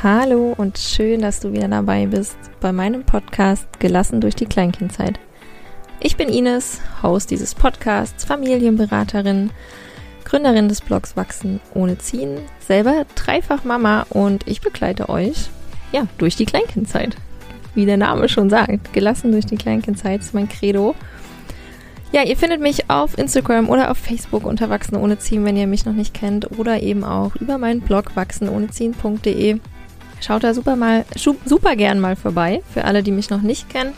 Hallo und schön, dass du wieder dabei bist bei meinem Podcast Gelassen durch die Kleinkindzeit. Ich bin Ines, Host dieses Podcasts, Familienberaterin, Gründerin des Blogs Wachsen ohne Ziehen, selber dreifach Mama und ich begleite euch ja durch die Kleinkindzeit. Wie der Name schon sagt, gelassen durch die Kleinkindzeit ist mein Credo. Ja, ihr findet mich auf Instagram oder auf Facebook unter Wachsen ohne Ziehen, wenn ihr mich noch nicht kennt, oder eben auch über meinen Blog wachsenohneziehen.de. Schaut da super mal, super gern mal vorbei, für alle, die mich noch nicht kennen.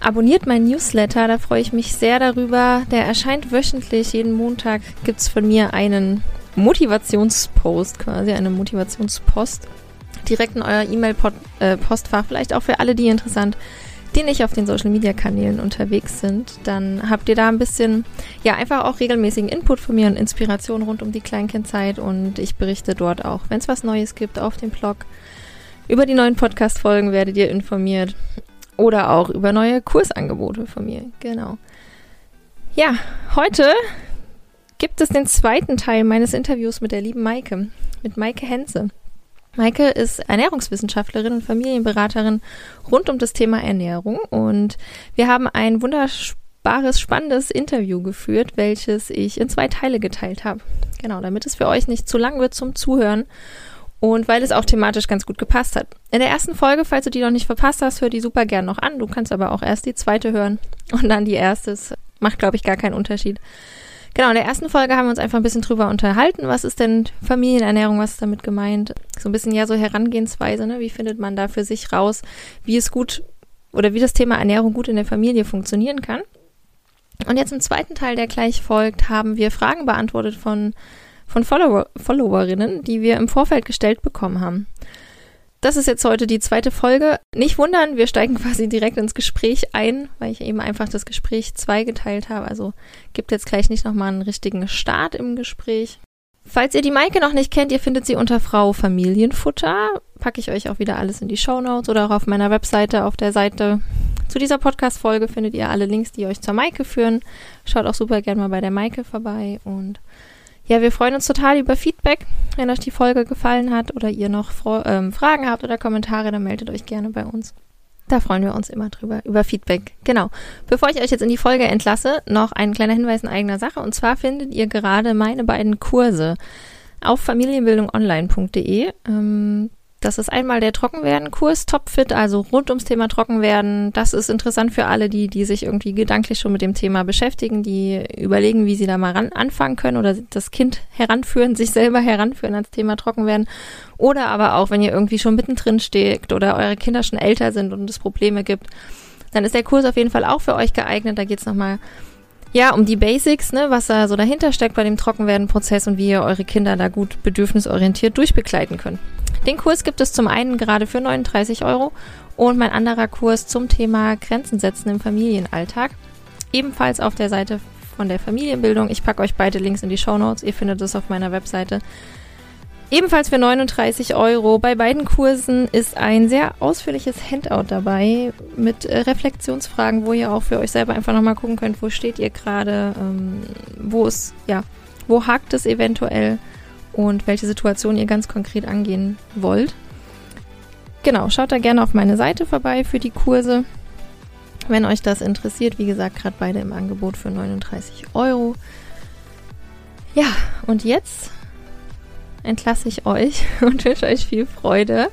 Abonniert meinen Newsletter, da freue ich mich sehr darüber. Der erscheint wöchentlich, jeden Montag gibt es von mir einen Motivationspost, quasi eine Motivationspost, direkt in euer E-Mail-Postfach, vielleicht auch für alle, die interessant die nicht auf den Social Media Kanälen unterwegs sind, dann habt ihr da ein bisschen, ja, einfach auch regelmäßigen Input von mir und Inspiration rund um die Kleinkindzeit und ich berichte dort auch, wenn es was Neues gibt auf dem Blog. Über die neuen Podcast-Folgen werdet ihr informiert oder auch über neue Kursangebote von mir. Genau. Ja, heute gibt es den zweiten Teil meines Interviews mit der lieben Maike, mit Maike Henze. Maike ist Ernährungswissenschaftlerin und Familienberaterin rund um das Thema Ernährung und wir haben ein wunderbares, spannendes Interview geführt, welches ich in zwei Teile geteilt habe. Genau, damit es für euch nicht zu lang wird zum Zuhören und weil es auch thematisch ganz gut gepasst hat. In der ersten Folge, falls du die noch nicht verpasst hast, hör die super gern noch an. Du kannst aber auch erst die zweite hören und dann die erste. Das macht, glaube ich, gar keinen Unterschied. Genau, in der ersten Folge haben wir uns einfach ein bisschen drüber unterhalten. Was ist denn Familienernährung? Was ist damit gemeint? So ein bisschen ja so Herangehensweise, ne? Wie findet man da für sich raus, wie es gut oder wie das Thema Ernährung gut in der Familie funktionieren kann? Und jetzt im zweiten Teil, der gleich folgt, haben wir Fragen beantwortet von, von Follower, Followerinnen, die wir im Vorfeld gestellt bekommen haben. Das ist jetzt heute die zweite Folge. Nicht wundern, wir steigen quasi direkt ins Gespräch ein, weil ich eben einfach das Gespräch zweigeteilt habe. Also gibt jetzt gleich nicht nochmal einen richtigen Start im Gespräch. Falls ihr die Maike noch nicht kennt, ihr findet sie unter Frau Familienfutter. Packe ich euch auch wieder alles in die Show Notes oder auch auf meiner Webseite auf der Seite zu dieser Podcast-Folge findet ihr alle Links, die euch zur Maike führen. Schaut auch super gerne mal bei der Maike vorbei und ja, wir freuen uns total über Feedback. Wenn euch die Folge gefallen hat oder ihr noch ähm, Fragen habt oder Kommentare, dann meldet euch gerne bei uns. Da freuen wir uns immer drüber, über Feedback. Genau. Bevor ich euch jetzt in die Folge entlasse, noch ein kleiner Hinweis in eigener Sache. Und zwar findet ihr gerade meine beiden Kurse auf familienbildungonline.de. Ähm, das ist einmal der Trockenwerden-Kurs Topfit, also rund ums Thema Trockenwerden. Das ist interessant für alle, die, die sich irgendwie gedanklich schon mit dem Thema beschäftigen, die überlegen, wie sie da mal ran anfangen können oder das Kind heranführen, sich selber heranführen ans Thema Trockenwerden. Oder aber auch, wenn ihr irgendwie schon mittendrin steckt oder eure Kinder schon älter sind und es Probleme gibt, dann ist der Kurs auf jeden Fall auch für euch geeignet. Da geht's nochmal ja, um die Basics, ne, was da so dahinter steckt bei dem Trockenwerden-Prozess und wie ihr eure Kinder da gut bedürfnisorientiert durchbegleiten könnt. Den Kurs gibt es zum einen gerade für 39 Euro und mein anderer Kurs zum Thema Grenzen setzen im Familienalltag. Ebenfalls auf der Seite von der Familienbildung. Ich packe euch beide Links in die Show Notes. Ihr findet es auf meiner Webseite. Ebenfalls für 39 Euro. Bei beiden Kursen ist ein sehr ausführliches Handout dabei mit äh, Reflexionsfragen, wo ihr auch für euch selber einfach nochmal gucken könnt, wo steht ihr gerade, ähm, wo es, ja, wo hakt es eventuell und welche Situation ihr ganz konkret angehen wollt. Genau, schaut da gerne auf meine Seite vorbei für die Kurse. Wenn euch das interessiert, wie gesagt, gerade beide im Angebot für 39 Euro. Ja, und jetzt entlasse ich euch und wünsche euch viel Freude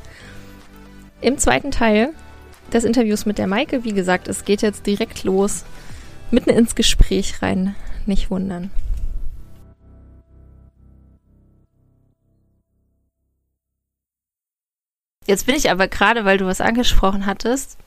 im zweiten Teil des Interviews mit der Maike. Wie gesagt, es geht jetzt direkt los, mitten ins Gespräch rein. Nicht wundern. Jetzt bin ich aber gerade, weil du was angesprochen hattest,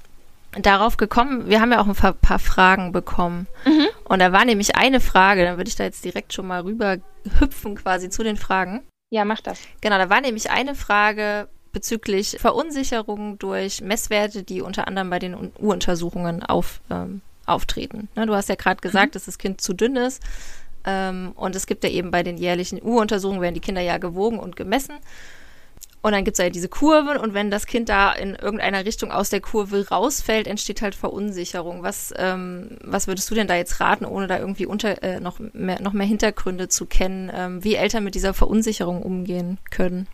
darauf gekommen, wir haben ja auch ein paar Fragen bekommen. Mhm. Und da war nämlich eine Frage, dann würde ich da jetzt direkt schon mal rüber hüpfen quasi zu den Fragen. Ja, mach das. Genau, da war nämlich eine Frage bezüglich Verunsicherung durch Messwerte, die unter anderem bei den U-Untersuchungen auf, ähm, auftreten. Ne, du hast ja gerade gesagt, mhm. dass das Kind zu dünn ist. Ähm, und es gibt ja eben bei den jährlichen U-Untersuchungen, werden die Kinder ja gewogen und gemessen. Und dann gibt es ja diese Kurven und wenn das Kind da in irgendeiner Richtung aus der Kurve rausfällt, entsteht halt Verunsicherung. Was, ähm, was würdest du denn da jetzt raten, ohne da irgendwie unter, äh, noch, mehr, noch mehr Hintergründe zu kennen, ähm, wie Eltern mit dieser Verunsicherung umgehen können?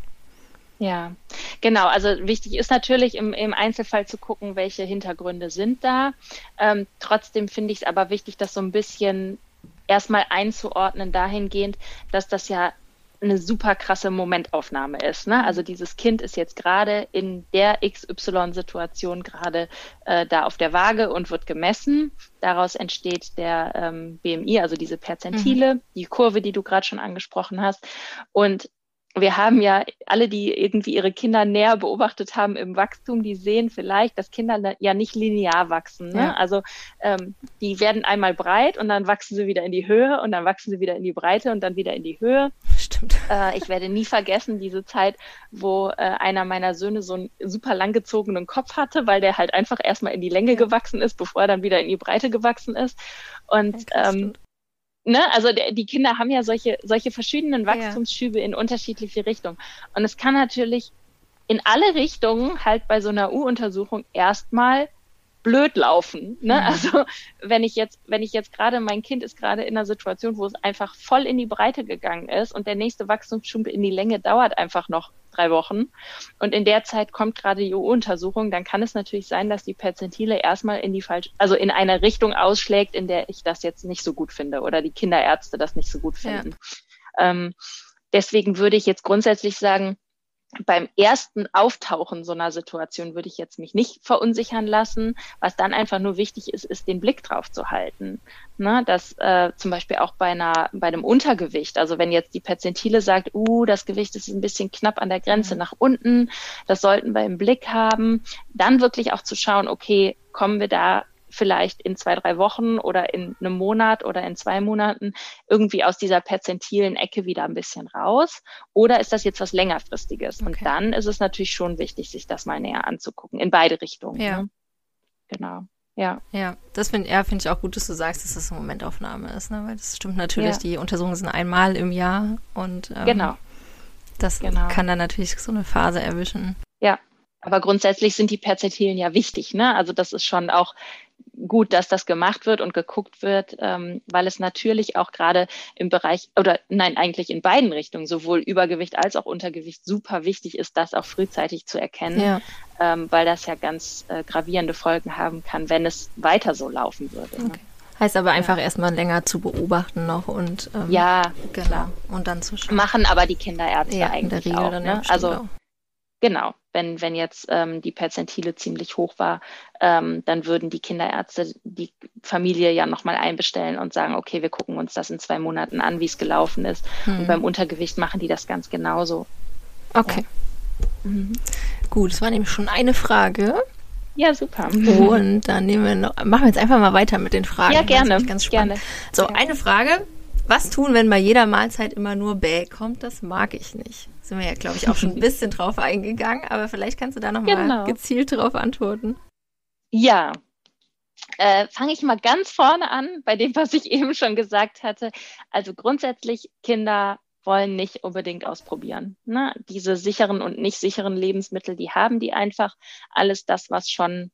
Ja, genau. Also wichtig ist natürlich im, im Einzelfall zu gucken, welche Hintergründe sind da. Ähm, trotzdem finde ich es aber wichtig, das so ein bisschen erstmal einzuordnen dahingehend, dass das ja eine super krasse Momentaufnahme ist. Ne? Also dieses Kind ist jetzt gerade in der XY-Situation gerade äh, da auf der Waage und wird gemessen. Daraus entsteht der ähm, BMI, also diese Perzentile, mhm. die Kurve, die du gerade schon angesprochen hast. Und wir haben ja alle, die irgendwie ihre Kinder näher beobachtet haben im Wachstum, die sehen vielleicht, dass Kinder ja nicht linear wachsen. Ne? Ja. Also ähm, die werden einmal breit und dann wachsen sie wieder in die Höhe und dann wachsen sie wieder in die Breite und dann wieder in die Höhe. Stimmt. Äh, ich werde nie vergessen diese Zeit, wo äh, einer meiner Söhne so einen super langgezogenen Kopf hatte, weil der halt einfach erstmal in die Länge ja. gewachsen ist, bevor er dann wieder in die Breite gewachsen ist. Und ähm, ne, also der, die Kinder haben ja solche, solche verschiedenen Wachstumsschübe ja. in unterschiedliche Richtungen. Und es kann natürlich in alle Richtungen halt bei so einer U-Untersuchung erstmal blöd laufen. Ne? Mhm. Also wenn ich jetzt, wenn ich jetzt gerade, mein Kind ist gerade in einer Situation, wo es einfach voll in die Breite gegangen ist und der nächste Wachstumsschub in die Länge dauert einfach noch drei Wochen und in der Zeit kommt gerade die U-Untersuchung, dann kann es natürlich sein, dass die Perzentile erstmal in die falsche, also in eine Richtung ausschlägt, in der ich das jetzt nicht so gut finde oder die Kinderärzte das nicht so gut finden. Ja. Ähm, deswegen würde ich jetzt grundsätzlich sagen, beim ersten Auftauchen so einer Situation würde ich jetzt mich nicht verunsichern lassen. Was dann einfach nur wichtig ist, ist den Blick drauf zu halten. Ne, dass äh, zum Beispiel auch bei einer, bei einem Untergewicht, also wenn jetzt die Perzentile sagt, uh, das Gewicht ist ein bisschen knapp an der Grenze mhm. nach unten, das sollten wir im Blick haben, dann wirklich auch zu schauen, okay, kommen wir da vielleicht in zwei, drei Wochen oder in einem Monat oder in zwei Monaten irgendwie aus dieser perzentilen Ecke wieder ein bisschen raus? Oder ist das jetzt was längerfristiges? Okay. Und dann ist es natürlich schon wichtig, sich das mal näher anzugucken, in beide Richtungen. Ja. Ne? Genau. Ja. Ja, das finde ja, find ich auch gut, dass du sagst, dass das eine Momentaufnahme ist, ne? Weil das stimmt natürlich, ja. die Untersuchungen sind einmal im Jahr und ähm, genau. das genau. kann dann natürlich so eine Phase erwischen. Ja, aber grundsätzlich sind die Perzentilen ja wichtig, ne? Also das ist schon auch gut, dass das gemacht wird und geguckt wird, ähm, weil es natürlich auch gerade im Bereich oder nein, eigentlich in beiden Richtungen, sowohl Übergewicht als auch Untergewicht, super wichtig ist, das auch frühzeitig zu erkennen, ja. ähm, weil das ja ganz äh, gravierende Folgen haben kann, wenn es weiter so laufen würde. Ne? Okay. Heißt aber einfach ja. erstmal länger zu beobachten noch und ähm, ja, genau. Klar. Und dann zu schauen. Machen aber die Kinderärzte ja, eigentlich auch. Ne? Also auch. Genau, wenn, wenn jetzt ähm, die Perzentile ziemlich hoch war, ähm, dann würden die Kinderärzte die Familie ja nochmal einbestellen und sagen, okay, wir gucken uns das in zwei Monaten an, wie es gelaufen ist. Mhm. Und beim Untergewicht machen die das ganz genauso. Okay. Ja. Mhm. Gut, das war nämlich schon eine Frage. Ja, super. Und dann nehmen wir noch, machen wir jetzt einfach mal weiter mit den Fragen. Ja, gerne. Ganz spannend. Gerne. So, eine Frage. Was tun, wenn bei jeder Mahlzeit immer nur Bäh kommt? Das mag ich nicht sind wir ja, glaube ich, auch schon ein bisschen drauf eingegangen, aber vielleicht kannst du da nochmal genau. gezielt drauf antworten. Ja, äh, fange ich mal ganz vorne an bei dem, was ich eben schon gesagt hatte. Also grundsätzlich, Kinder wollen nicht unbedingt ausprobieren. Ne? Diese sicheren und nicht sicheren Lebensmittel, die haben die einfach. Alles das, was schon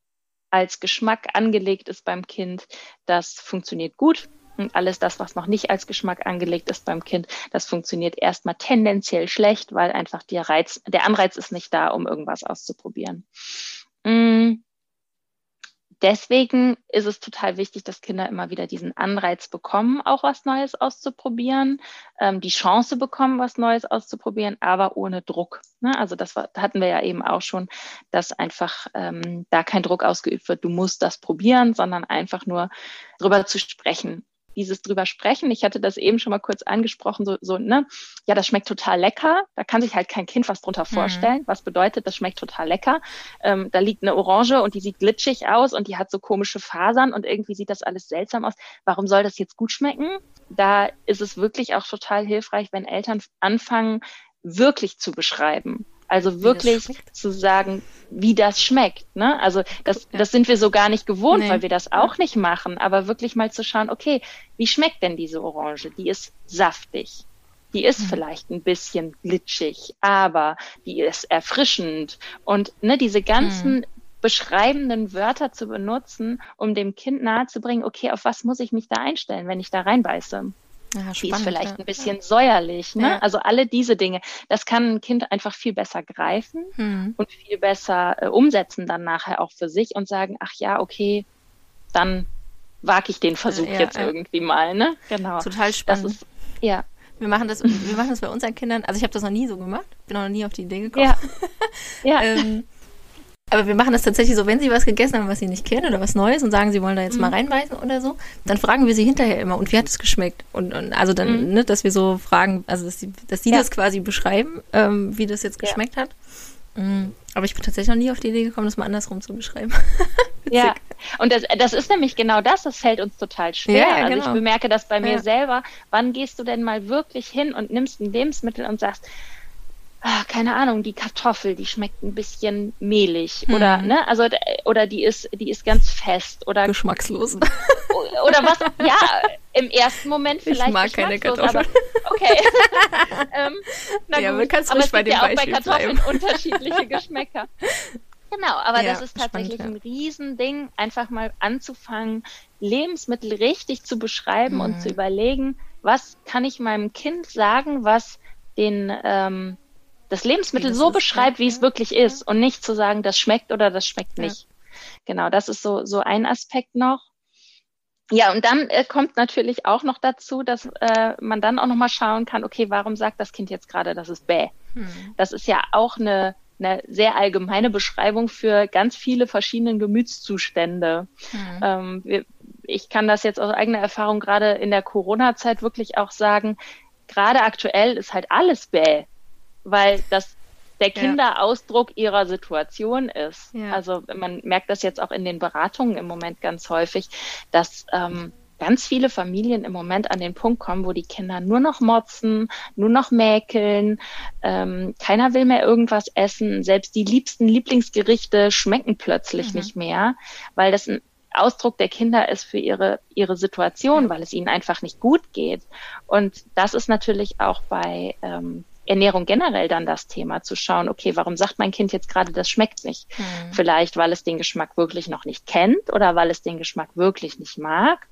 als Geschmack angelegt ist beim Kind, das funktioniert gut. Und alles das, was noch nicht als Geschmack angelegt ist beim Kind, das funktioniert erstmal tendenziell schlecht, weil einfach der Reiz, der Anreiz ist nicht da, um irgendwas auszuprobieren. Mm. Deswegen ist es total wichtig, dass Kinder immer wieder diesen Anreiz bekommen, auch was Neues auszuprobieren, ähm, die Chance bekommen, was Neues auszuprobieren, aber ohne Druck. Ne? Also das hatten wir ja eben auch schon, dass einfach ähm, da kein Druck ausgeübt wird, du musst das probieren, sondern einfach nur drüber zu sprechen dieses drüber sprechen. Ich hatte das eben schon mal kurz angesprochen, so, so ne, ja, das schmeckt total lecker. Da kann sich halt kein Kind was drunter mhm. vorstellen. Mhm. Was bedeutet, das schmeckt total lecker. Ähm, da liegt eine Orange und die sieht glitschig aus und die hat so komische Fasern und irgendwie sieht das alles seltsam aus. Warum soll das jetzt gut schmecken? Da ist es wirklich auch total hilfreich, wenn Eltern anfangen, wirklich zu beschreiben. Also wirklich zu sagen, wie das schmeckt. Ne? Also das, das sind wir so gar nicht gewohnt, nee. weil wir das auch nicht machen. Aber wirklich mal zu schauen, okay, wie schmeckt denn diese Orange? Die ist saftig. Die ist mhm. vielleicht ein bisschen glitschig, aber die ist erfrischend. Und ne, diese ganzen mhm. beschreibenden Wörter zu benutzen, um dem Kind nahezubringen, okay, auf was muss ich mich da einstellen, wenn ich da reinbeiße? Ja, spannend, die ist vielleicht ja. ein bisschen säuerlich. Ne? Ja. Also alle diese Dinge, das kann ein Kind einfach viel besser greifen hm. und viel besser äh, umsetzen dann nachher auch für sich und sagen, ach ja, okay, dann wage ich den Versuch ja, jetzt irgendwie mal. Ne? Genau. Total spannend. Das ist, ja. Wir machen das, wir machen das bei unseren Kindern. Also ich habe das noch nie so gemacht, bin auch noch nie auf die Idee gekommen. Ja. ja. ähm, aber wir machen das tatsächlich so, wenn sie was gegessen haben, was sie nicht kennen oder was Neues und sagen, sie wollen da jetzt mhm. mal reinbeißen oder so, dann fragen wir sie hinterher immer, und wie hat es geschmeckt? Und, und also dann, mhm. ne, dass wir so fragen, also dass sie, dass sie ja. das quasi beschreiben, ähm, wie das jetzt geschmeckt ja. hat. Mhm. Aber ich bin tatsächlich noch nie auf die Idee gekommen, das mal andersrum zu beschreiben. ja, und das, das ist nämlich genau das, das fällt uns total schwer. Ja, also genau. ich bemerke das bei mir selber. Wann gehst du denn mal wirklich hin und nimmst ein Lebensmittel und sagst, keine Ahnung, die Kartoffel, die schmeckt ein bisschen mehlig hm. oder ne, also oder die ist die ist ganz fest oder geschmackslos oder was? Ja, im ersten Moment vielleicht ich mag keine Kartoffeln. Aber, okay. ähm, na ja, gut. kannst aber es bei gibt ja auch bei Kartoffeln bleiben. unterschiedliche Geschmäcker. Genau, aber ja, das ist tatsächlich spannend, ein Riesending, einfach mal anzufangen, Lebensmittel richtig zu beschreiben mhm. und hm. zu überlegen, was kann ich meinem Kind sagen, was den ähm, das Lebensmittel so beschreibt, wie es wirklich ist und nicht zu sagen, das schmeckt oder das schmeckt nicht. Genau, das ist so, so ein Aspekt noch. Ja, und dann äh, kommt natürlich auch noch dazu, dass äh, man dann auch nochmal schauen kann, okay, warum sagt das Kind jetzt gerade, das ist bäh? Hm. Das ist ja auch eine, eine sehr allgemeine Beschreibung für ganz viele verschiedene Gemütszustände. Hm. Ähm, wir, ich kann das jetzt aus eigener Erfahrung gerade in der Corona-Zeit wirklich auch sagen, gerade aktuell ist halt alles bäh weil das der Kinderausdruck ja. ihrer Situation ist. Ja. Also man merkt das jetzt auch in den Beratungen im Moment ganz häufig, dass ähm, ganz viele Familien im Moment an den Punkt kommen, wo die Kinder nur noch motzen, nur noch mäkeln, ähm, keiner will mehr irgendwas essen, selbst die liebsten Lieblingsgerichte schmecken plötzlich mhm. nicht mehr, weil das ein Ausdruck der Kinder ist für ihre, ihre Situation, weil es ihnen einfach nicht gut geht. Und das ist natürlich auch bei ähm, Ernährung generell dann das Thema, zu schauen, okay, warum sagt mein Kind jetzt gerade, das schmeckt nicht? Mhm. Vielleicht, weil es den Geschmack wirklich noch nicht kennt oder weil es den Geschmack wirklich nicht mag.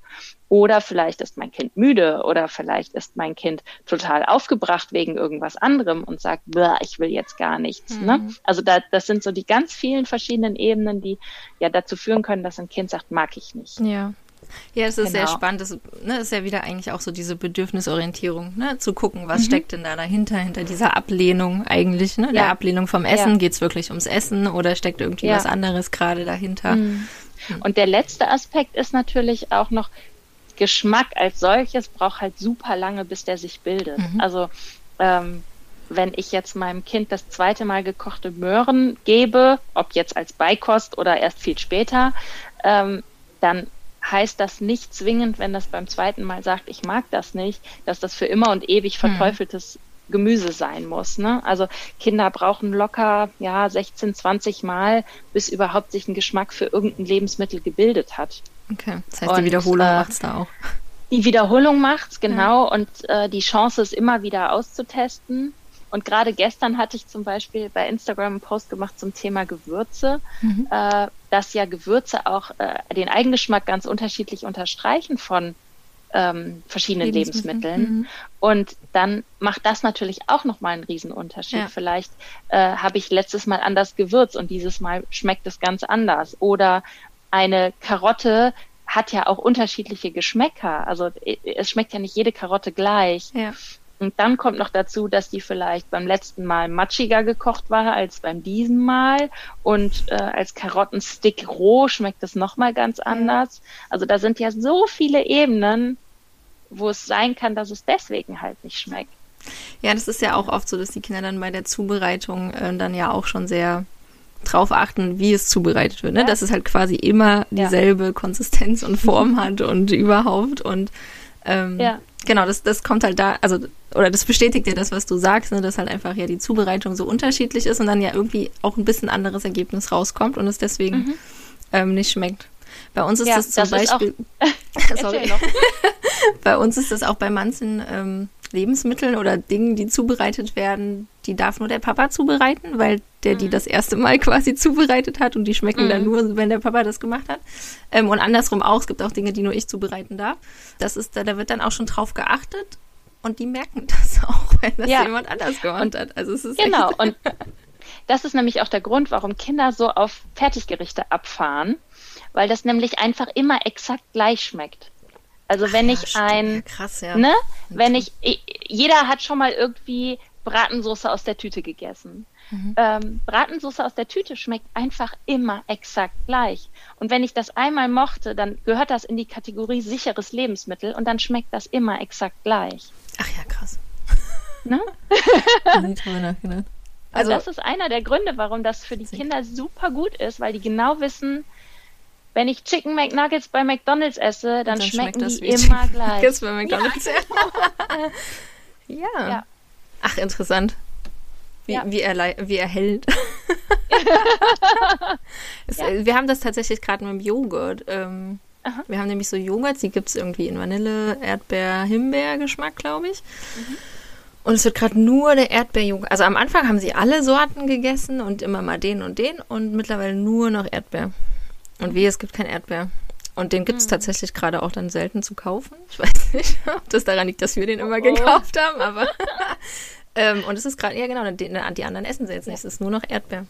Oder vielleicht ist mein Kind müde oder vielleicht ist mein Kind total aufgebracht wegen irgendwas anderem und sagt, ich will jetzt gar nichts. Ne? Mhm. Ne? Also da, das sind so die ganz vielen verschiedenen Ebenen, die ja dazu führen können, dass ein Kind sagt, mag ich nicht. Ja. Ja, es ist genau. sehr spannend. Das ne, ist ja wieder eigentlich auch so diese Bedürfnisorientierung, ne, zu gucken, was mhm. steckt denn da dahinter, hinter dieser Ablehnung eigentlich, ne? Ja. Der Ablehnung vom Essen. Ja. Geht es wirklich ums Essen oder steckt irgendwie ja. was anderes gerade dahinter? Mhm. mhm. Und der letzte Aspekt ist natürlich auch noch, Geschmack als solches braucht halt super lange, bis der sich bildet. Mhm. Also ähm, wenn ich jetzt meinem Kind das zweite Mal gekochte Möhren gebe, ob jetzt als Beikost oder erst viel später, ähm, dann heißt das nicht zwingend, wenn das beim zweiten Mal sagt, ich mag das nicht, dass das für immer und ewig hm. verteufeltes hm. Gemüse sein muss. Ne? Also Kinder brauchen locker ja 16, 20 Mal, bis überhaupt sich ein Geschmack für irgendein Lebensmittel gebildet hat. Okay, das heißt, und, die Wiederholung äh, macht's da auch. Die Wiederholung macht's, genau. Ja. Und äh, die Chance ist immer wieder auszutesten. Und gerade gestern hatte ich zum Beispiel bei Instagram einen Post gemacht zum Thema Gewürze, mhm. äh, dass ja Gewürze auch äh, den Eigengeschmack ganz unterschiedlich unterstreichen von ähm, verschiedenen Lebensmitteln. Lebensmitteln. Mhm. Und dann macht das natürlich auch nochmal einen Riesenunterschied. Ja. Vielleicht äh, habe ich letztes Mal anders gewürzt und dieses Mal schmeckt es ganz anders. Oder eine Karotte hat ja auch unterschiedliche Geschmäcker. Also äh, es schmeckt ja nicht jede Karotte gleich. Ja. Und dann kommt noch dazu, dass die vielleicht beim letzten Mal matschiger gekocht war als beim diesen Mal. Und äh, als Karottenstick roh schmeckt es nochmal ganz anders. Also da sind ja so viele Ebenen, wo es sein kann, dass es deswegen halt nicht schmeckt. Ja, das ist ja auch oft so, dass die Kinder dann bei der Zubereitung äh, dann ja auch schon sehr drauf achten, wie es zubereitet wird. Ne? Ja. Dass es halt quasi immer dieselbe ja. Konsistenz und Form hat und überhaupt. Und ähm, ja genau, das, das kommt halt da, also, oder das bestätigt ja das, was du sagst, ne, dass halt einfach ja die Zubereitung so unterschiedlich ist und dann ja irgendwie auch ein bisschen anderes Ergebnis rauskommt und es deswegen mhm. ähm, nicht schmeckt. Bei uns ist ja, das zum das Beispiel. sorry. bei uns ist das auch bei manchen ähm, Lebensmitteln oder Dingen, die zubereitet werden, die darf nur der Papa zubereiten, weil der mhm. die das erste Mal quasi zubereitet hat und die schmecken mhm. dann nur, wenn der Papa das gemacht hat. Ähm, und andersrum auch, es gibt auch Dinge, die nur ich zubereiten darf. Das ist, da, da wird dann auch schon drauf geachtet und die merken das auch, wenn das ja. jemand anders gemacht hat. Also es ist genau, und das ist nämlich auch der Grund, warum Kinder so auf Fertiggerichte abfahren, weil das nämlich einfach immer exakt gleich schmeckt. Also wenn Ach, ich ja, ein, krass, ja. ne, wenn ich, jeder hat schon mal irgendwie Bratensoße aus der Tüte gegessen. Mhm. Ähm, Bratensoße aus der Tüte schmeckt einfach immer exakt gleich. Und wenn ich das einmal mochte, dann gehört das in die Kategorie sicheres Lebensmittel und dann schmeckt das immer exakt gleich. Ach ja, krass. Ne? also, also das ist einer der Gründe, warum das für die Kinder super gut ist, weil die genau wissen, wenn ich Chicken McNuggets bei McDonald's esse, dann, dann schmecken die immer gleich. McNuggets bei McDonald's. Ja. ja. ja. Ach, interessant. Wie, ja. wie, er, wie er hält. es, ja. Wir haben das tatsächlich gerade mit dem Joghurt. Ähm, wir haben nämlich so Joghurt, die gibt es irgendwie in Vanille, Erdbeer, Himbeer-Geschmack, glaube ich. Mhm. Und es wird gerade nur der Erdbeerjoghurt. Also am Anfang haben sie alle Sorten gegessen und immer mal den und den und mittlerweile nur noch Erdbeer. Und wie, es gibt kein Erdbeer. Und den gibt es hm. tatsächlich gerade auch dann selten zu kaufen. Ich weiß nicht, ob das daran liegt, dass wir den immer oh. gekauft haben, aber. ähm, und es ist gerade, ja genau, die, die, anderen essen sie jetzt nicht. Es ist nur noch Erdbeer.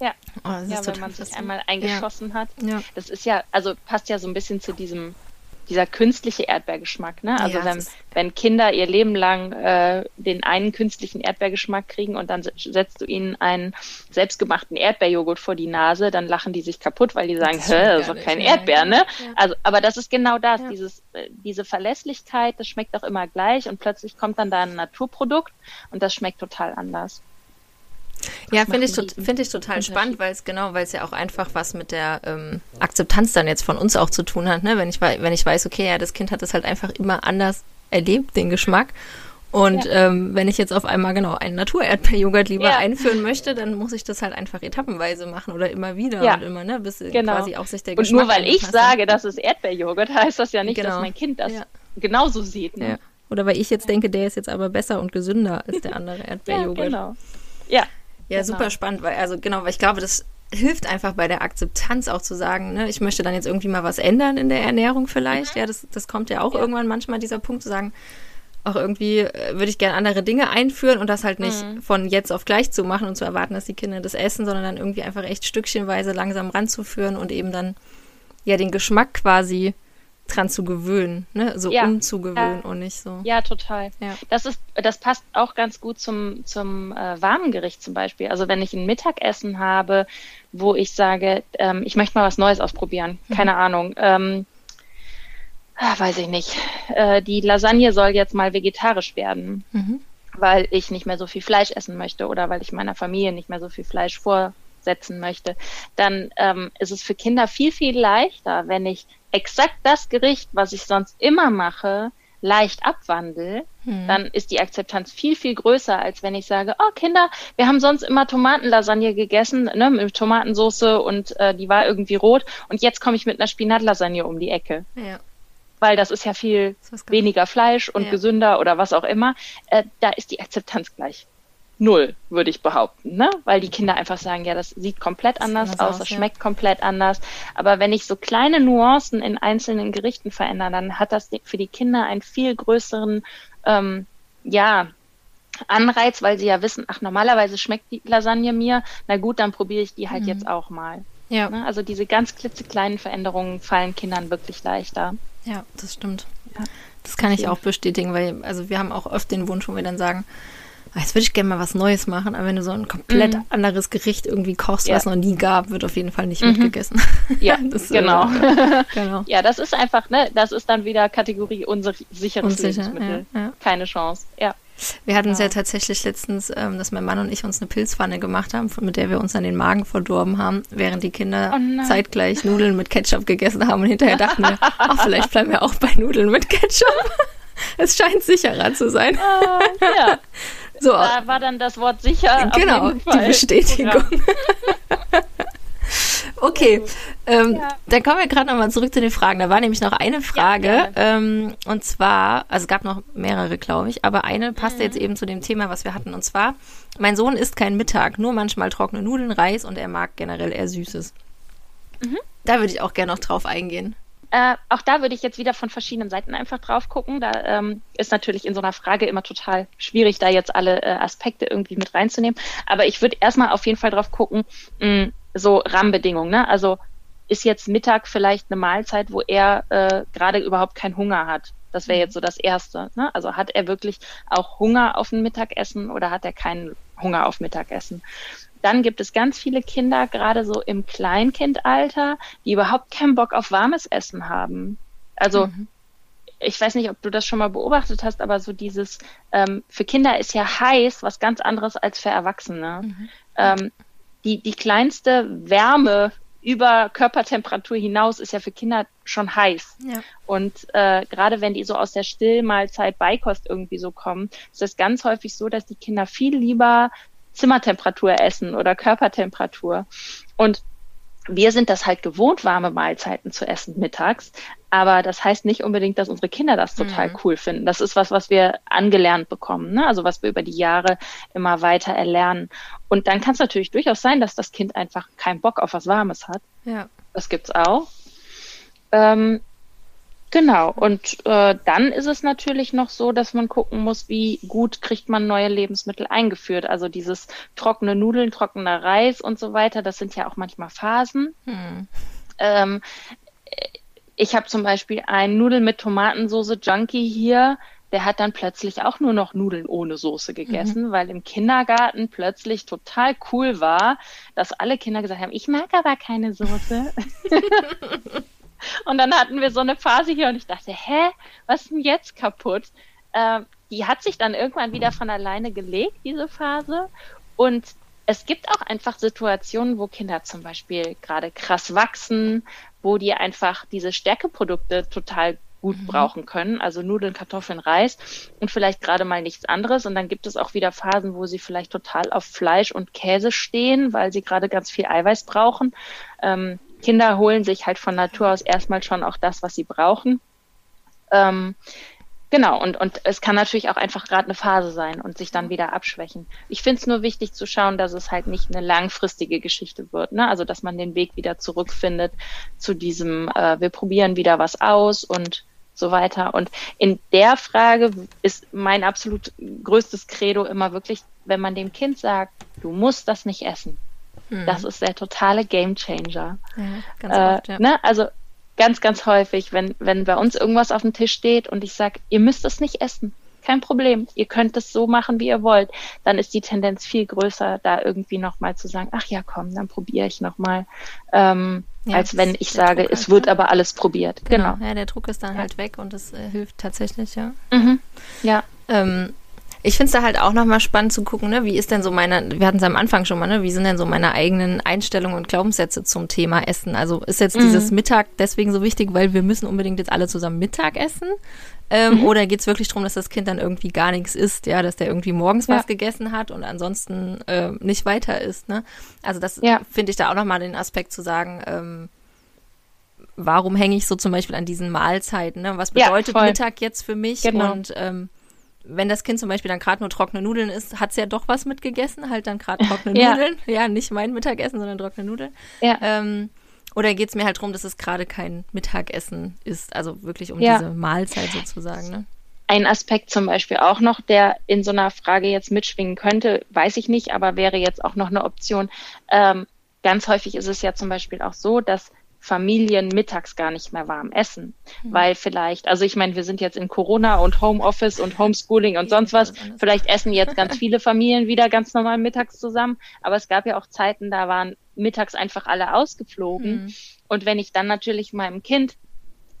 Ja, oh, ja wenn man sich einmal eingeschossen ja. hat. Ja. Das ist ja, also passt ja so ein bisschen zu diesem dieser künstliche Erdbeergeschmack. Ne? Also ja, wenn, wenn Kinder ihr Leben lang äh, den einen künstlichen Erdbeergeschmack kriegen und dann setzt du ihnen einen selbstgemachten Erdbeerjoghurt vor die Nase, dann lachen die sich kaputt, weil die sagen, hä, das ist doch kein Erdbeer, ne? Ja. Also, aber das ist genau das, ja. dieses, äh, diese Verlässlichkeit, das schmeckt auch immer gleich und plötzlich kommt dann da ein Naturprodukt und das schmeckt total anders. Ja, finde ich, find ich total spannend, weil es genau, weil es ja auch einfach was mit der ähm, Akzeptanz dann jetzt von uns auch zu tun hat. Ne? Wenn, ich, wenn ich weiß, okay, ja, das Kind hat es halt einfach immer anders erlebt, den Geschmack. Und ja. ähm, wenn ich jetzt auf einmal genau einen Natur-Erdbeer-Joghurt lieber ja. einführen möchte, dann muss ich das halt einfach etappenweise machen oder immer wieder ja. und immer, ne, bis genau. quasi auch sich der Geschmack Und nur weil ich sage, das ist Erdbeerjoghurt, heißt das ja nicht, genau. dass mein Kind das genauso sieht. Ne? Oder weil ich jetzt denke, der ist jetzt aber besser und gesünder als der andere Erdbeerjoghurt. ja, genau. Ja, ja, genau. super spannend, weil, also genau, weil ich glaube, das hilft einfach bei der Akzeptanz auch zu sagen, ne, ich möchte dann jetzt irgendwie mal was ändern in der Ernährung vielleicht. Mhm. Ja, das, das kommt ja auch ja. irgendwann manchmal dieser Punkt zu sagen, auch irgendwie äh, würde ich gerne andere Dinge einführen und das halt nicht mhm. von jetzt auf gleich zu machen und zu erwarten, dass die Kinder das essen, sondern dann irgendwie einfach echt stückchenweise langsam ranzuführen und eben dann ja den Geschmack quasi dran zu gewöhnen, ne? so ja. umzugewöhnen ja. und nicht so. Ja, total. Ja. Das ist, das passt auch ganz gut zum, zum äh, warmen Gericht zum Beispiel. Also wenn ich ein Mittagessen habe, wo ich sage, ähm, ich möchte mal was Neues ausprobieren, mhm. keine Ahnung, ähm, ah, weiß ich nicht, äh, die Lasagne soll jetzt mal vegetarisch werden. Mhm. weil ich nicht mehr so viel Fleisch essen möchte oder weil ich meiner Familie nicht mehr so viel Fleisch vorsetzen möchte, dann ähm, ist es für Kinder viel, viel leichter, wenn ich exakt das Gericht, was ich sonst immer mache, leicht abwandle, hm. dann ist die Akzeptanz viel, viel größer, als wenn ich sage, oh Kinder, wir haben sonst immer Tomatenlasagne gegessen, ne, mit Tomatensoße und äh, die war irgendwie rot und jetzt komme ich mit einer Spinatlasagne um die Ecke. Ja. Weil das ist ja viel weniger Fleisch und ja. gesünder oder was auch immer. Äh, da ist die Akzeptanz gleich null, würde ich behaupten, ne? Weil die Kinder einfach sagen, ja, das sieht komplett anders, anders aus, das ja. schmeckt komplett anders. Aber wenn ich so kleine Nuancen in einzelnen Gerichten verändere, dann hat das für die Kinder einen viel größeren, ähm, ja, Anreiz, weil sie ja wissen, ach, normalerweise schmeckt die Lasagne mir, na gut, dann probiere ich die halt mhm. jetzt auch mal. Ja. Ne? Also diese ganz klitzekleinen Veränderungen fallen Kindern wirklich leichter. Ja, das stimmt. Ja. Das kann ich auch bestätigen, weil, also wir haben auch oft den Wunsch, wo wir dann sagen, jetzt würde ich gerne mal was Neues machen, aber wenn du so ein komplett mhm. anderes Gericht irgendwie kochst, ja. was noch nie gab, wird auf jeden Fall nicht mhm. mitgegessen. Ja, das, genau. Äh, genau. Ja, das ist einfach, ne, das ist dann wieder Kategorie unsicheres Unsicher, Lebensmittel. Ja, ja. Keine Chance, ja. Wir hatten es ja tatsächlich letztens, ähm, dass mein Mann und ich uns eine Pilzpfanne gemacht haben, mit der wir uns an den Magen verdorben haben, während die Kinder oh zeitgleich Nudeln mit Ketchup gegessen haben und hinterher dachten wir, ach, vielleicht bleiben wir auch bei Nudeln mit Ketchup. es scheint sicherer zu sein. Uh, ja. So. Da war dann das Wort sicher. Genau, die Bestätigung. Okay, ähm, ja. dann kommen wir gerade nochmal zurück zu den Fragen. Da war nämlich noch eine Frage, ja, ähm, und zwar, also es gab noch mehrere, glaube ich, aber eine passte mhm. jetzt eben zu dem Thema, was wir hatten, und zwar, mein Sohn isst keinen Mittag, nur manchmal trockene Nudeln, Reis und er mag generell eher Süßes. Mhm. Da würde ich auch gerne noch drauf eingehen. Äh, auch da würde ich jetzt wieder von verschiedenen Seiten einfach drauf gucken. Da ähm, ist natürlich in so einer Frage immer total schwierig, da jetzt alle äh, Aspekte irgendwie mit reinzunehmen. Aber ich würde erstmal auf jeden Fall drauf gucken, mh, so Rahmenbedingungen. Ne? Also ist jetzt Mittag vielleicht eine Mahlzeit, wo er äh, gerade überhaupt keinen Hunger hat. Das wäre mhm. jetzt so das Erste. Ne? Also hat er wirklich auch Hunger auf ein Mittagessen oder hat er keinen Hunger auf Mittagessen? Dann gibt es ganz viele Kinder, gerade so im Kleinkindalter, die überhaupt keinen Bock auf warmes Essen haben. Also mhm. ich weiß nicht, ob du das schon mal beobachtet hast, aber so dieses, ähm, für Kinder ist ja heiß was ganz anderes als für Erwachsene. Mhm. Ähm, die, die kleinste Wärme über Körpertemperatur hinaus ist ja für Kinder schon heiß. Ja. Und äh, gerade wenn die so aus der Stillmahlzeit Beikost irgendwie so kommen, ist es ganz häufig so, dass die Kinder viel lieber Zimmertemperatur essen oder Körpertemperatur. Und wir sind das halt gewohnt, warme Mahlzeiten zu essen mittags. Aber das heißt nicht unbedingt, dass unsere Kinder das total mhm. cool finden. Das ist was, was wir angelernt bekommen, ne? also was wir über die Jahre immer weiter erlernen. Und dann kann es natürlich durchaus sein, dass das Kind einfach keinen Bock auf was Warmes hat. Ja. Das gibt's auch. Ähm, Genau, und äh, dann ist es natürlich noch so, dass man gucken muss, wie gut kriegt man neue Lebensmittel eingeführt. Also dieses trockene Nudeln, trockener Reis und so weiter, das sind ja auch manchmal Phasen. Hm. Ähm, ich habe zum Beispiel einen Nudeln mit Tomatensoße Junkie hier, der hat dann plötzlich auch nur noch Nudeln ohne Soße gegessen, mhm. weil im Kindergarten plötzlich total cool war, dass alle Kinder gesagt haben, ich mag aber keine Soße. Und dann hatten wir so eine Phase hier und ich dachte, hä, was ist denn jetzt kaputt? Ähm, die hat sich dann irgendwann wieder von alleine gelegt, diese Phase. Und es gibt auch einfach Situationen, wo Kinder zum Beispiel gerade krass wachsen, wo die einfach diese Stärkeprodukte total gut mhm. brauchen können, also Nudeln, Kartoffeln, Reis und vielleicht gerade mal nichts anderes. Und dann gibt es auch wieder Phasen, wo sie vielleicht total auf Fleisch und Käse stehen, weil sie gerade ganz viel Eiweiß brauchen. Ähm, Kinder holen sich halt von Natur aus erstmal schon auch das, was sie brauchen. Ähm, genau, und, und es kann natürlich auch einfach gerade eine Phase sein und sich dann wieder abschwächen. Ich finde es nur wichtig zu schauen, dass es halt nicht eine langfristige Geschichte wird. Ne? Also dass man den Weg wieder zurückfindet zu diesem, äh, wir probieren wieder was aus und so weiter. Und in der Frage ist mein absolut größtes Credo immer wirklich, wenn man dem Kind sagt, du musst das nicht essen. Mhm. Das ist der totale Gamechanger. Ja, ganz äh, oft, ja. ne? Also ganz, ganz häufig, wenn, wenn bei uns irgendwas auf dem Tisch steht und ich sage, ihr müsst es nicht essen. Kein Problem. Ihr könnt es so machen, wie ihr wollt. Dann ist die Tendenz viel größer, da irgendwie nochmal zu sagen, ach ja, komm, dann probiere ich nochmal. Ähm, ja, als wenn ich sage, es wird aber alles probiert. Genau. genau. Ja, der Druck ist dann ja. halt weg und es äh, hilft tatsächlich, ja. Mhm. Ja. Ähm, ich finde es da halt auch nochmal spannend zu gucken, ne, wie ist denn so meine, wir hatten es am Anfang schon mal, ne, wie sind denn so meine eigenen Einstellungen und Glaubenssätze zum Thema Essen? Also ist jetzt mhm. dieses Mittag deswegen so wichtig, weil wir müssen unbedingt jetzt alle zusammen Mittag essen? Ähm, mhm. Oder geht es wirklich darum, dass das Kind dann irgendwie gar nichts isst, ja, dass der irgendwie morgens ja. was gegessen hat und ansonsten äh, nicht weiter isst, ne? Also das ja. finde ich da auch nochmal den Aspekt zu sagen, ähm, warum hänge ich so zum Beispiel an diesen Mahlzeiten, ne? Was bedeutet ja, Mittag jetzt für mich? Genau. Und ähm, wenn das Kind zum Beispiel dann gerade nur trockene Nudeln isst, hat es ja doch was mitgegessen, halt dann gerade trockene ja. Nudeln. Ja, nicht mein Mittagessen, sondern trockene Nudeln. Ja. Ähm, oder geht es mir halt darum, dass es gerade kein Mittagessen ist, also wirklich um ja. diese Mahlzeit sozusagen. Ne? Ein Aspekt zum Beispiel auch noch, der in so einer Frage jetzt mitschwingen könnte, weiß ich nicht, aber wäre jetzt auch noch eine Option. Ähm, ganz häufig ist es ja zum Beispiel auch so, dass Familien mittags gar nicht mehr warm essen, mhm. weil vielleicht, also ich meine, wir sind jetzt in Corona und Homeoffice und Homeschooling und sonst was. Vielleicht essen jetzt ganz viele Familien wieder ganz normal mittags zusammen, aber es gab ja auch Zeiten, da waren mittags einfach alle ausgeflogen. Mhm. Und wenn ich dann natürlich meinem Kind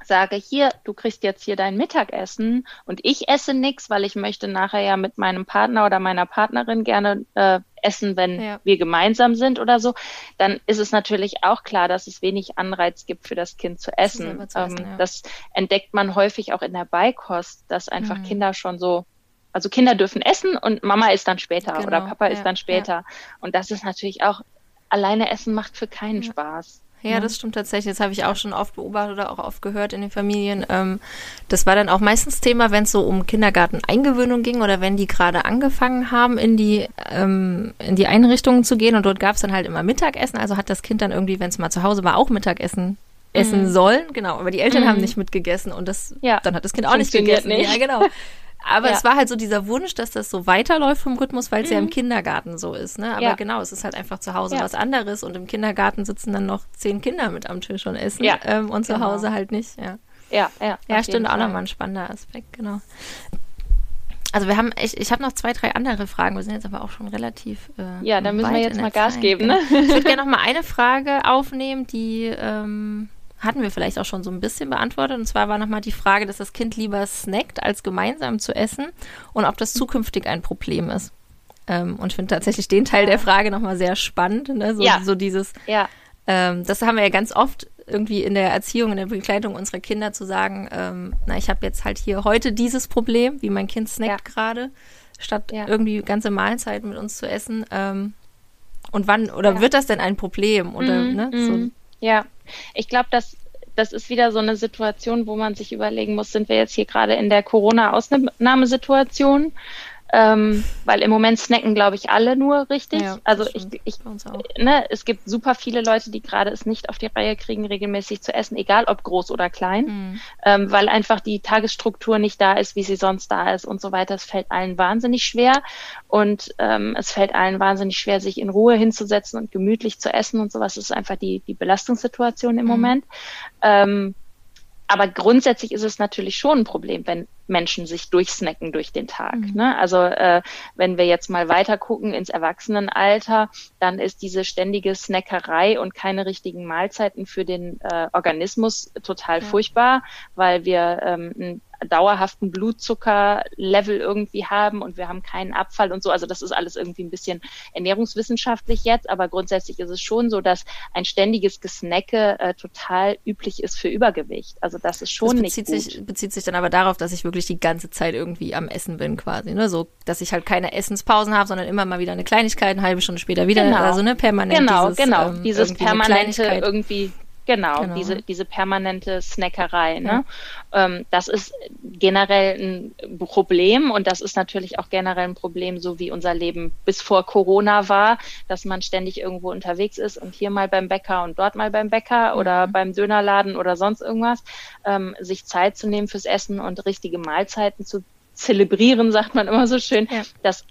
sage, hier, du kriegst jetzt hier dein Mittagessen und ich esse nichts, weil ich möchte nachher ja mit meinem Partner oder meiner Partnerin gerne äh, essen, wenn ja. wir gemeinsam sind oder so, dann ist es natürlich auch klar, dass es wenig Anreiz gibt für das Kind zu essen. Zu essen ähm, ja. Das entdeckt man häufig auch in der Beikost, dass einfach mhm. Kinder schon so also Kinder dürfen essen und Mama ist dann später genau. oder Papa ja, ist dann später. Und das ist natürlich auch, alleine Essen macht für keinen Spaß. Ja, ja, das stimmt tatsächlich. Das habe ich auch schon oft beobachtet oder auch oft gehört in den Familien. Ähm, das war dann auch meistens Thema, wenn es so um Kindergarten-Eingewöhnung ging oder wenn die gerade angefangen haben, in die, ähm, in die Einrichtungen zu gehen und dort gab es dann halt immer Mittagessen. Also hat das Kind dann irgendwie, wenn es mal zu Hause war, auch Mittagessen essen mhm. sollen. Genau, aber die Eltern mhm. haben nicht mitgegessen und das, ja. dann hat das Kind auch nicht gegessen. Nicht. Ja, genau. Aber ja. es war halt so dieser Wunsch, dass das so weiterläuft vom Rhythmus, weil es mhm. ja im mhm. Kindergarten so ist. Ne? Aber ja. genau, es ist halt einfach zu Hause ja. was anderes und im Kindergarten sitzen dann noch zehn Kinder mit am Tisch und essen ähm, und zu genau. Hause halt nicht. Ja, ja, ja. Ja, stimmt auch nochmal ein spannender Aspekt, genau. Also wir haben, ich, ich habe noch zwei, drei andere Fragen. Wir sind jetzt aber auch schon relativ. Äh, ja, dann müssen wir jetzt mal Gas Zeit. geben. Ne? Ich würde gerne noch mal eine Frage aufnehmen, die ähm, hatten wir vielleicht auch schon so ein bisschen beantwortet. Und zwar war nochmal die Frage, dass das Kind lieber snackt, als gemeinsam zu essen und ob das zukünftig ein Problem ist. Ähm, und ich finde tatsächlich den Teil der Frage nochmal sehr spannend. Ne? So, ja. so dieses, ja. ähm, das haben wir ja ganz oft irgendwie in der Erziehung, in der Begleitung unserer Kinder zu sagen, ähm, na, ich habe jetzt halt hier heute dieses Problem, wie mein Kind snackt ja. gerade, statt ja. irgendwie ganze Mahlzeiten mit uns zu essen. Ähm, und wann, oder wird das denn ein Problem? Oder, mm, ne, so, ja, ich glaube, dass das ist wieder so eine Situation, wo man sich überlegen muss, sind wir jetzt hier gerade in der Corona-Ausnahmesituation ähm, weil im Moment snacken, glaube ich, alle nur richtig. Ja, also ich, ich ne, es gibt super viele Leute, die gerade es nicht auf die Reihe kriegen, regelmäßig zu essen, egal ob groß oder klein, mhm. ähm, weil einfach die Tagesstruktur nicht da ist, wie sie sonst da ist und so weiter. Es fällt allen wahnsinnig schwer und ähm, es fällt allen wahnsinnig schwer, sich in Ruhe hinzusetzen und gemütlich zu essen und sowas. Das ist einfach die, die Belastungssituation im mhm. Moment. Ähm, aber grundsätzlich ist es natürlich schon ein Problem, wenn Menschen sich durchsnacken durch den Tag. Mhm. Ne? Also äh, wenn wir jetzt mal weiter gucken ins Erwachsenenalter, dann ist diese ständige Snackerei und keine richtigen Mahlzeiten für den äh, Organismus total ja. furchtbar, weil wir ähm, dauerhaften Blutzuckerlevel irgendwie haben und wir haben keinen Abfall und so. Also das ist alles irgendwie ein bisschen ernährungswissenschaftlich jetzt, aber grundsätzlich ist es schon so, dass ein ständiges Gesnacke äh, total üblich ist für Übergewicht. Also das ist schon das bezieht nicht gut. Sich, bezieht sich dann aber darauf, dass ich wirklich die ganze Zeit irgendwie am Essen bin quasi, ne? So, dass ich halt keine Essenspausen habe, sondern immer mal wieder eine Kleinigkeit, eine halbe Stunde später wieder, genau. also ne, permanent genau, dieses, genau, ähm, dieses permanente irgendwie Genau, genau, diese, diese permanente Snackerei. Ne? Ja. Ähm, das ist generell ein Problem und das ist natürlich auch generell ein Problem, so wie unser Leben bis vor Corona war, dass man ständig irgendwo unterwegs ist und hier mal beim Bäcker und dort mal beim Bäcker mhm. oder beim Dönerladen oder sonst irgendwas, ähm, sich Zeit zu nehmen fürs Essen und richtige Mahlzeiten zu zelebrieren, sagt man immer so schön. Ja. Das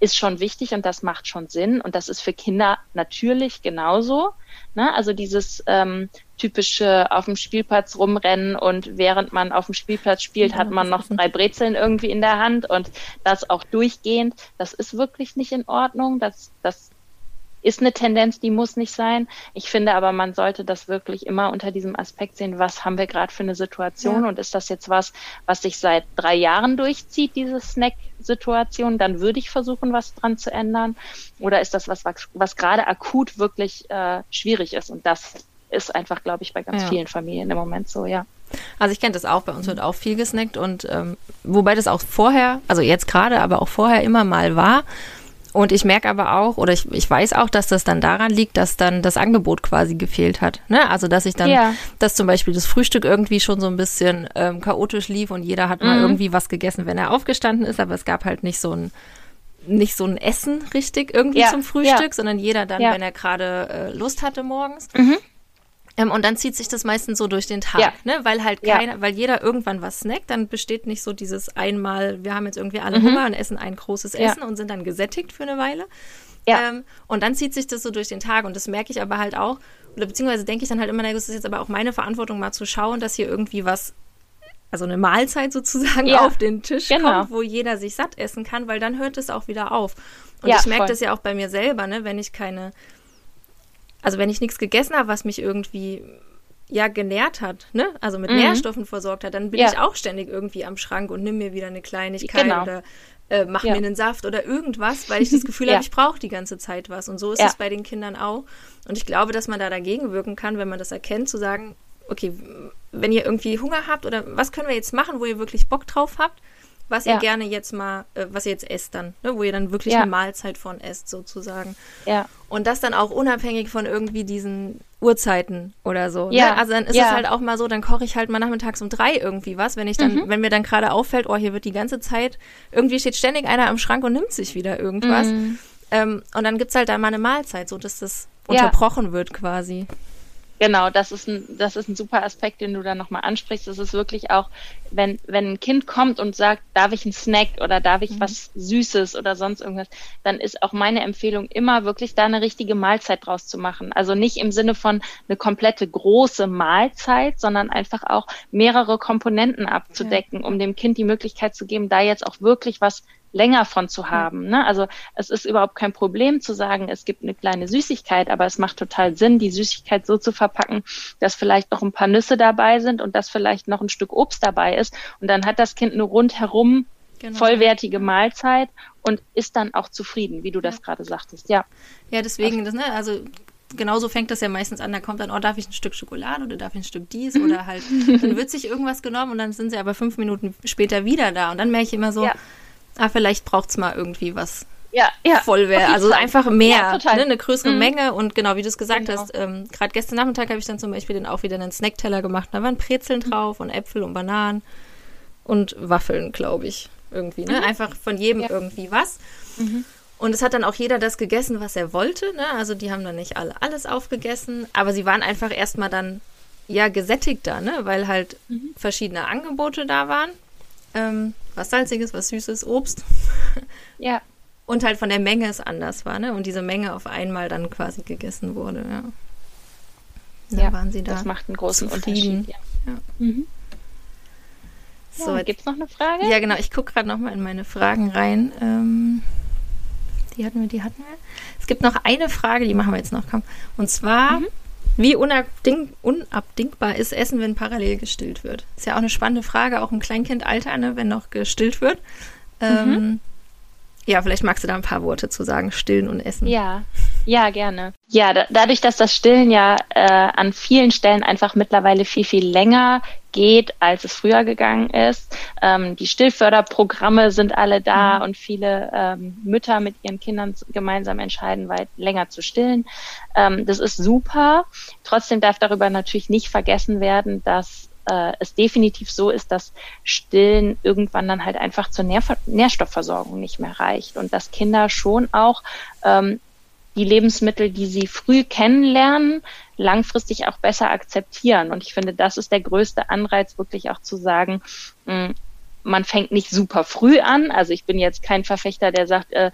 ist schon wichtig und das macht schon Sinn und das ist für Kinder natürlich genauso. Ne? Also dieses ähm, typische auf dem Spielplatz rumrennen und während man auf dem Spielplatz spielt, ja, hat man noch drei Brezeln irgendwie in der Hand und das auch durchgehend. Das ist wirklich nicht in Ordnung. Das, das ist eine Tendenz, die muss nicht sein. Ich finde aber, man sollte das wirklich immer unter diesem Aspekt sehen, was haben wir gerade für eine Situation ja. und ist das jetzt was, was sich seit drei Jahren durchzieht, diese Snack-Situation, dann würde ich versuchen, was dran zu ändern. Oder ist das was, was, was gerade akut wirklich äh, schwierig ist und das ist einfach, glaube ich, bei ganz ja. vielen Familien im Moment so, ja. Also ich kenne das auch, bei uns wird auch viel gesnackt und ähm, wobei das auch vorher, also jetzt gerade, aber auch vorher immer mal war. Und ich merke aber auch, oder ich, ich weiß auch, dass das dann daran liegt, dass dann das Angebot quasi gefehlt hat. Ne? Also dass ich dann, ja. dass zum Beispiel das Frühstück irgendwie schon so ein bisschen ähm, chaotisch lief und jeder hat mhm. mal irgendwie was gegessen, wenn er aufgestanden ist, aber es gab halt nicht so ein nicht so ein Essen richtig irgendwie ja. zum Frühstück, ja. sondern jeder dann, wenn er gerade äh, Lust hatte morgens. Mhm. Ähm, und dann zieht sich das meistens so durch den Tag, ja. ne? Weil halt keiner, ja. weil jeder irgendwann was snackt, dann besteht nicht so dieses einmal, wir haben jetzt irgendwie alle mhm. Hunger und essen ein großes Essen ja. und sind dann gesättigt für eine Weile. Ja. Ähm, und dann zieht sich das so durch den Tag und das merke ich aber halt auch, oder beziehungsweise denke ich dann halt immer, das ist jetzt aber auch meine Verantwortung, mal zu schauen, dass hier irgendwie was also eine Mahlzeit sozusagen ja, auf den Tisch genau. kommt, wo jeder sich satt essen kann, weil dann hört es auch wieder auf. Und ja, ich merke das ja auch bei mir selber, ne, wenn ich keine also wenn ich nichts gegessen habe, was mich irgendwie ja genährt hat, ne? Also mit mhm. Nährstoffen versorgt hat, dann bin ja. ich auch ständig irgendwie am Schrank und nimm mir wieder eine Kleinigkeit genau. oder äh, mach ja. mir einen Saft oder irgendwas, weil ich das Gefühl ja. habe, ich brauche die ganze Zeit was. Und so ist es bei den Kindern auch. Und ich glaube, dass man da dagegen wirken kann, wenn man das erkennt, zu sagen, okay, wenn ihr irgendwie Hunger habt oder was können wir jetzt machen, wo ihr wirklich Bock drauf habt, was ja. ihr gerne jetzt mal, äh, was ihr jetzt esst dann, ne? wo ihr dann wirklich ja. eine Mahlzeit von esst sozusagen. Ja. Und das dann auch unabhängig von irgendwie diesen Uhrzeiten oder so. Ne? Ja. Ne? Also dann ist ja. es halt auch mal so, dann koche ich halt mal nachmittags um drei irgendwie was, wenn ich dann, mhm. wenn mir dann gerade auffällt, oh, hier wird die ganze Zeit, irgendwie steht ständig einer am Schrank und nimmt sich wieder irgendwas. Mhm. Ähm, und dann gibt's halt da mal eine Mahlzeit, so dass das unterbrochen wird quasi. Genau, das ist ein, das ist ein super Aspekt, den du da nochmal ansprichst. Das ist wirklich auch, wenn, wenn ein Kind kommt und sagt, darf ich einen Snack oder darf ich mhm. was Süßes oder sonst irgendwas, dann ist auch meine Empfehlung immer wirklich da eine richtige Mahlzeit draus zu machen. Also nicht im Sinne von eine komplette große Mahlzeit, sondern einfach auch mehrere Komponenten abzudecken, ja. um dem Kind die Möglichkeit zu geben, da jetzt auch wirklich was länger von zu haben. Ne? Also es ist überhaupt kein Problem zu sagen, es gibt eine kleine Süßigkeit, aber es macht total Sinn, die Süßigkeit so zu verpacken, dass vielleicht noch ein paar Nüsse dabei sind und dass vielleicht noch ein Stück Obst dabei ist. Und dann hat das Kind eine rundherum genau. vollwertige Mahlzeit und ist dann auch zufrieden, wie du das gerade sagtest. Ja. Ja, deswegen, das, ne, also genauso fängt das ja meistens an, da kommt dann, oh, darf ich ein Stück Schokolade oder darf ich ein Stück dies oder halt, dann wird sich irgendwas genommen und dann sind sie aber fünf Minuten später wieder da und dann merke ich immer so, ja ah, vielleicht braucht es mal irgendwie was ja, ja, Vollwert. Also einfach mehr, ja, ne, eine größere mhm. Menge. Und genau, wie du es gesagt genau. hast, ähm, gerade gestern Nachmittag habe ich dann zum Beispiel dann auch wieder einen Snackteller gemacht. Da waren Brezeln mhm. drauf und Äpfel und Bananen und Waffeln, glaube ich. Irgendwie, ne? Mhm. Einfach von jedem ja. irgendwie was. Mhm. Und es hat dann auch jeder das gegessen, was er wollte. Ne? Also die haben dann nicht alle alles aufgegessen, aber sie waren einfach erstmal dann ja gesättigter, ne? weil halt mhm. verschiedene Angebote da waren. Ähm, was Salziges, was Süßes, Obst. Ja. Und halt von der Menge es anders war, ne? Und diese Menge auf einmal dann quasi gegessen wurde, ja. Da ja, waren sie da. Das macht einen großen zufrieden. Unterschied. Ja. ja. Mhm. So, ja, gibt es noch eine Frage? Ja, genau. Ich gucke gerade noch mal in meine Fragen rein. Ähm, die hatten wir, die hatten wir. Es gibt noch eine Frage, die machen wir jetzt noch. Komm. Und zwar, mhm. Wie unabding unabdingbar ist Essen, wenn parallel gestillt wird? Ist ja auch eine spannende Frage, auch im Kleinkindalter, ne, wenn noch gestillt wird. Ähm, mhm. Ja, vielleicht magst du da ein paar Worte zu sagen, stillen und essen. Ja, ja, gerne. Ja, da, dadurch, dass das Stillen ja äh, an vielen Stellen einfach mittlerweile viel, viel länger geht, als es früher gegangen ist. Ähm, die Stillförderprogramme sind alle da mhm. und viele ähm, Mütter mit ihren Kindern gemeinsam entscheiden, weit länger zu stillen. Ähm, das ist super. Trotzdem darf darüber natürlich nicht vergessen werden, dass äh, es definitiv so ist, dass Stillen irgendwann dann halt einfach zur Nähr Nährstoffversorgung nicht mehr reicht und dass Kinder schon auch ähm, die Lebensmittel, die sie früh kennenlernen, langfristig auch besser akzeptieren. Und ich finde, das ist der größte Anreiz, wirklich auch zu sagen, mh, hm, man fängt nicht super früh an. Also ich bin jetzt kein Verfechter, der sagt, äh,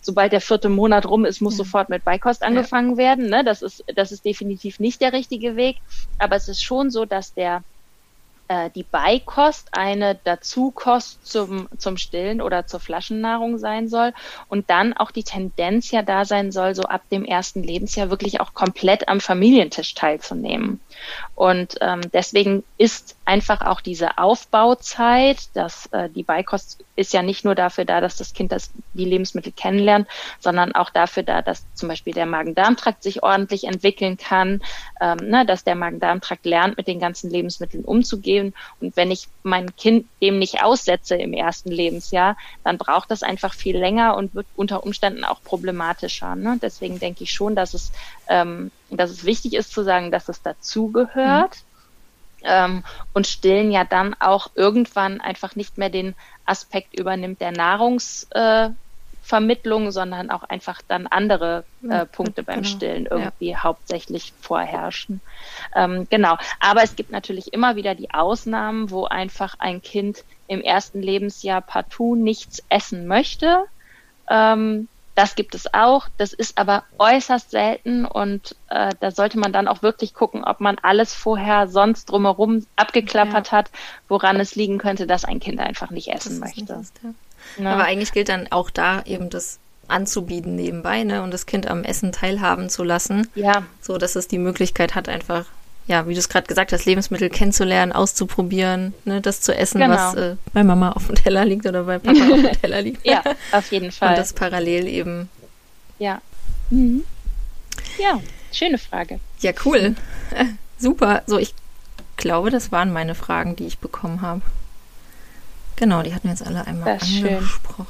sobald der vierte Monat rum ist, muss ja. sofort mit Beikost angefangen ja. werden. Ne? Das ist, das ist definitiv nicht der richtige Weg. Aber es ist schon so, dass der äh, die Beikost eine Dazukost zum, zum Stillen oder zur Flaschennahrung sein soll und dann auch die Tendenz ja da sein soll, so ab dem ersten Lebensjahr wirklich auch komplett am Familientisch teilzunehmen. Und ähm, deswegen ist einfach auch diese Aufbauzeit, dass äh, die Beikost ist ja nicht nur dafür da, dass das Kind das, die Lebensmittel kennenlernt, sondern auch dafür da, dass zum Beispiel der Magen-Darm-Trakt sich ordentlich entwickeln kann, ähm, ne, dass der Magen-Darm-Trakt lernt, mit den ganzen Lebensmitteln umzugehen. Und wenn ich mein Kind dem nicht aussetze im ersten Lebensjahr, dann braucht das einfach viel länger und wird unter Umständen auch problematischer. Ne? Deswegen denke ich schon, dass es, ähm, dass es wichtig ist zu sagen, dass es dazugehört. Mhm ähm, und Stillen ja dann auch irgendwann einfach nicht mehr den Aspekt übernimmt der Nahrungsvermittlung, äh, sondern auch einfach dann andere äh, Punkte beim genau. Stillen irgendwie ja. hauptsächlich vorherrschen. Ähm, genau. Aber es gibt natürlich immer wieder die Ausnahmen, wo einfach ein Kind im ersten Lebensjahr partout nichts essen möchte. Ähm, das gibt es auch. Das ist aber äußerst selten und äh, da sollte man dann auch wirklich gucken, ob man alles vorher sonst drumherum abgeklappert ja. hat, woran es liegen könnte, dass ein Kind einfach nicht essen möchte. Nicht ja. Ja. Aber eigentlich gilt dann auch da eben das anzubieten nebenbei, ne, und das Kind am Essen teilhaben zu lassen. Ja. So dass es die Möglichkeit hat, einfach ja, wie du es gerade gesagt hast, Lebensmittel kennenzulernen, auszuprobieren, ne, das zu essen, genau. was äh, bei Mama auf dem Teller liegt oder bei Papa auf dem Teller liegt. ja, auf jeden Fall. Und das parallel eben. Ja. Mhm. Ja, schöne Frage. Ja, cool. Äh, super. So, ich glaube, das waren meine Fragen, die ich bekommen habe. Genau, die hatten wir jetzt alle einmal angesprochen.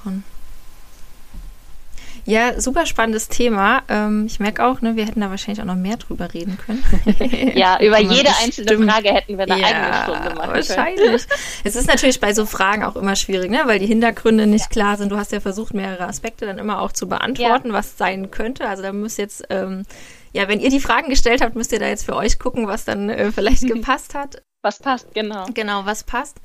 Schön. Ja, super spannendes Thema. Ähm, ich merke auch, ne, wir hätten da wahrscheinlich auch noch mehr drüber reden können. ja, über jede einzelne Frage hätten wir eine ja, eigene Stunde machen wahrscheinlich. es ist natürlich bei so Fragen auch immer schwierig, ne, weil die Hintergründe nicht ja. klar sind. Du hast ja versucht, mehrere Aspekte dann immer auch zu beantworten, ja. was sein könnte. Also da müsst jetzt, ähm, ja, wenn ihr die Fragen gestellt habt, müsst ihr da jetzt für euch gucken, was dann äh, vielleicht gepasst hat. Was passt, genau. Genau, was passt.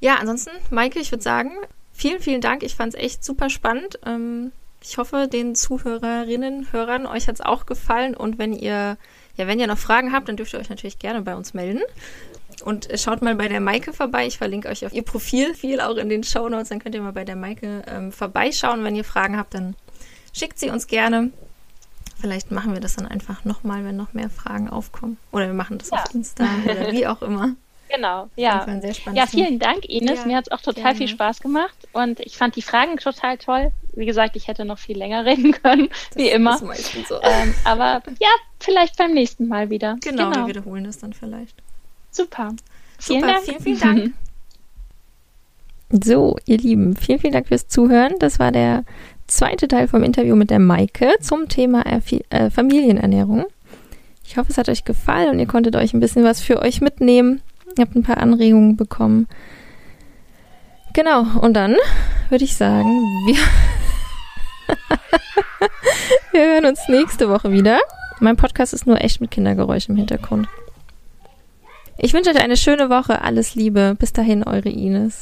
Ja, ansonsten, Maike, ich würde sagen, vielen, vielen Dank. Ich fand es echt super spannend. Ähm, ich hoffe, den Zuhörerinnen, Hörern, euch hat es auch gefallen. Und wenn ihr, ja, wenn ihr noch Fragen habt, dann dürft ihr euch natürlich gerne bei uns melden. Und schaut mal bei der Maike vorbei. Ich verlinke euch auf ihr Profil viel auch in den Show Notes. Dann könnt ihr mal bei der Maike ähm, vorbeischauen. Wenn ihr Fragen habt, dann schickt sie uns gerne. Vielleicht machen wir das dann einfach nochmal, wenn noch mehr Fragen aufkommen. Oder wir machen das ja. auf Insta oder wie auch immer. Genau, ja. Ja, vielen Dank, Ines. Ja, Mir hat es auch total gerne. viel Spaß gemacht und ich fand die Fragen total toll. Wie gesagt, ich hätte noch viel länger reden können, das wie immer. Ist meistens so. Ähm, aber ja, vielleicht beim nächsten Mal wieder. Genau, genau. wir wiederholen das dann vielleicht. Super. Vielen Super, Dank. Vielen, vielen Dank. So, ihr Lieben, vielen, vielen Dank fürs Zuhören. Das war der zweite Teil vom Interview mit der Maike zum Thema äh, Familienernährung. Ich hoffe, es hat euch gefallen und ihr konntet euch ein bisschen was für euch mitnehmen. Ihr habt ein paar Anregungen bekommen. Genau, und dann würde ich sagen, wir, wir hören uns nächste Woche wieder. Mein Podcast ist nur echt mit Kindergeräusch im Hintergrund. Ich wünsche euch eine schöne Woche. Alles Liebe. Bis dahin, eure Ines.